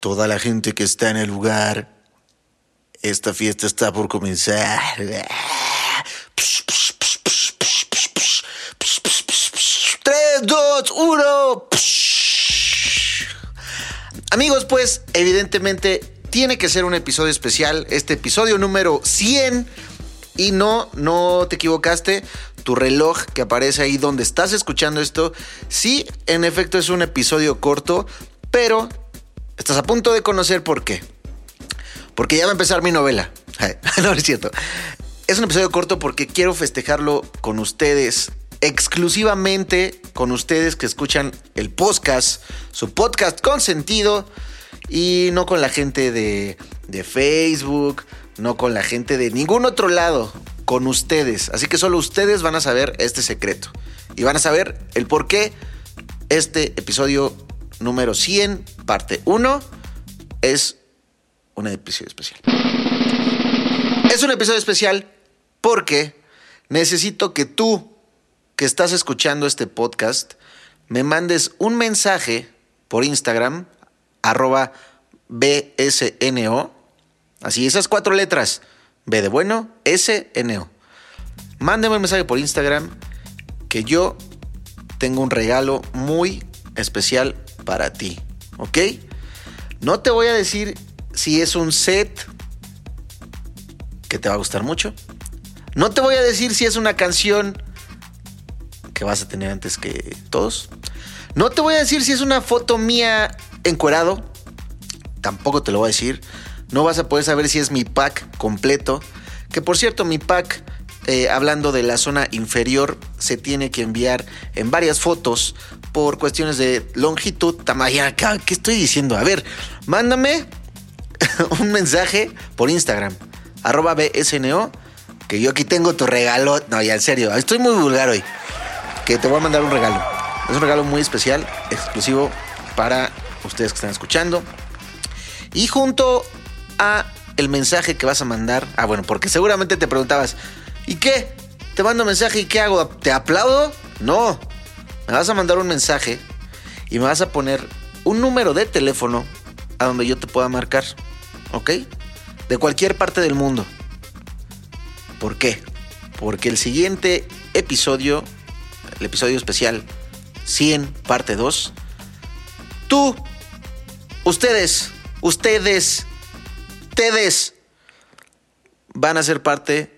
Toda la gente que está en el lugar, esta fiesta está por comenzar. 3, 2, 1. Amigos, pues evidentemente tiene que ser un episodio especial, este episodio número 100. Y no, no te equivocaste, tu reloj que aparece ahí donde estás escuchando esto, sí, en efecto es un episodio corto, pero Estás a punto de conocer por qué. Porque ya va a empezar mi novela. no, es cierto. Es un episodio corto porque quiero festejarlo con ustedes, exclusivamente con ustedes que escuchan el podcast, su podcast con sentido, y no con la gente de, de Facebook, no con la gente de ningún otro lado, con ustedes. Así que solo ustedes van a saber este secreto. Y van a saber el por qué este episodio número 100, parte 1, es un episodio especial. Es un episodio especial porque necesito que tú, que estás escuchando este podcast, me mandes un mensaje por Instagram, arroba BSNO, así esas cuatro letras, B de bueno, SNO. Mándeme un mensaje por Instagram que yo tengo un regalo muy especial para ti, ¿ok? No te voy a decir si es un set que te va a gustar mucho. No te voy a decir si es una canción que vas a tener antes que todos. No te voy a decir si es una foto mía encuerado. Tampoco te lo voy a decir. No vas a poder saber si es mi pack completo. Que por cierto, mi pack, eh, hablando de la zona inferior, se tiene que enviar en varias fotos por cuestiones de longitud, tamaño. ¿Qué estoy diciendo? A ver, mándame un mensaje por Instagram, arroba BSNO, que yo aquí tengo tu regalo. No, ya en serio, estoy muy vulgar hoy. Que te voy a mandar un regalo. Es un regalo muy especial, exclusivo para ustedes que están escuchando. Y junto a el mensaje que vas a mandar, ah, bueno, porque seguramente te preguntabas, ¿y qué? Te mando mensaje y ¿qué hago? ¿Te aplaudo? No, me vas a mandar un mensaje y me vas a poner un número de teléfono a donde yo te pueda marcar, ¿ok? De cualquier parte del mundo. ¿Por qué? Porque el siguiente episodio, el episodio especial 100, parte 2, tú, ustedes, ustedes, ustedes van a ser parte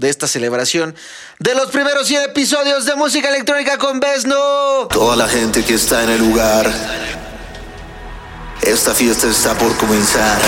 de esta celebración de los primeros 100 episodios de música electrónica con Besno. Toda la gente que está en el lugar. Esta fiesta está por comenzar.